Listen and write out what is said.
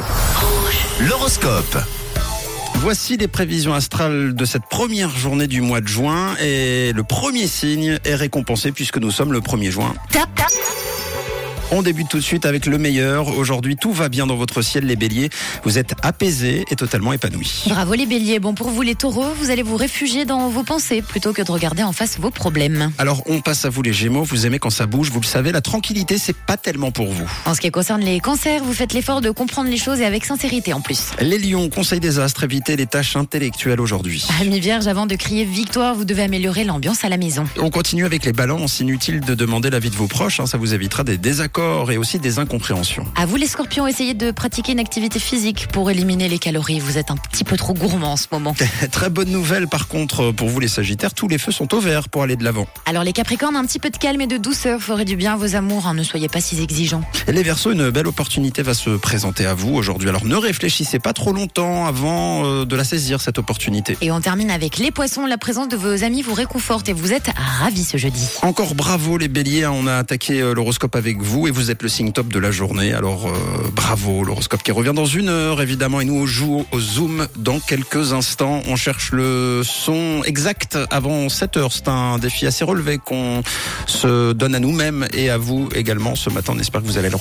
Rouge. L'horoscope. Voici les prévisions astrales de cette première journée du mois de juin et le premier signe est récompensé puisque nous sommes le 1er juin. Tap, tap. On débute tout de suite avec le meilleur. Aujourd'hui, tout va bien dans votre ciel, les béliers. Vous êtes apaisés et totalement épanouis. Bravo les béliers. Bon pour vous les taureaux, vous allez vous réfugier dans vos pensées plutôt que de regarder en face vos problèmes. Alors, on passe à vous, les gémeaux. Vous aimez quand ça bouge, vous le savez, la tranquillité, c'est pas tellement pour vous. En ce qui concerne les cancers, vous faites l'effort de comprendre les choses et avec sincérité en plus. Les lions, conseil des astres, évitez les tâches intellectuelles aujourd'hui. Amis vierges, avant de crier victoire, vous devez améliorer l'ambiance à la maison. On continue avec les balances. Inutile de demander l'avis de vos proches, hein, ça vous évitera des désaccords et aussi des incompréhensions. À vous les scorpions, essayez de pratiquer une activité physique pour éliminer les calories. Vous êtes un petit peu trop gourmand en ce moment. Très bonne nouvelle par contre pour vous les sagittaires, tous les feux sont au vert pour aller de l'avant. Alors les capricornes, un petit peu de calme et de douceur ferait du bien à vos amours. hein. Ne soyez pas si exigeants. Les Verseaux, une belle opportunité va se présenter à vous aujourd'hui. Alors ne réfléchissez pas trop longtemps avant euh, de la saisir cette opportunité. Et on termine avec les poissons. La présence de vos amis vous réconforte et vous êtes ravis ce jeudi. Encore bravo les béliers, hein, on a attaqué euh, l'horoscope avec vous et vous êtes le signe top de la journée. Alors euh, bravo l'horoscope qui revient dans une heure évidemment et nous joue au zoom dans quelques instants. On cherche le son exact avant 7 heures. C'est un défi assez relevé qu'on se donne à nous-mêmes et à vous également ce matin. On espère que vous allez le relever.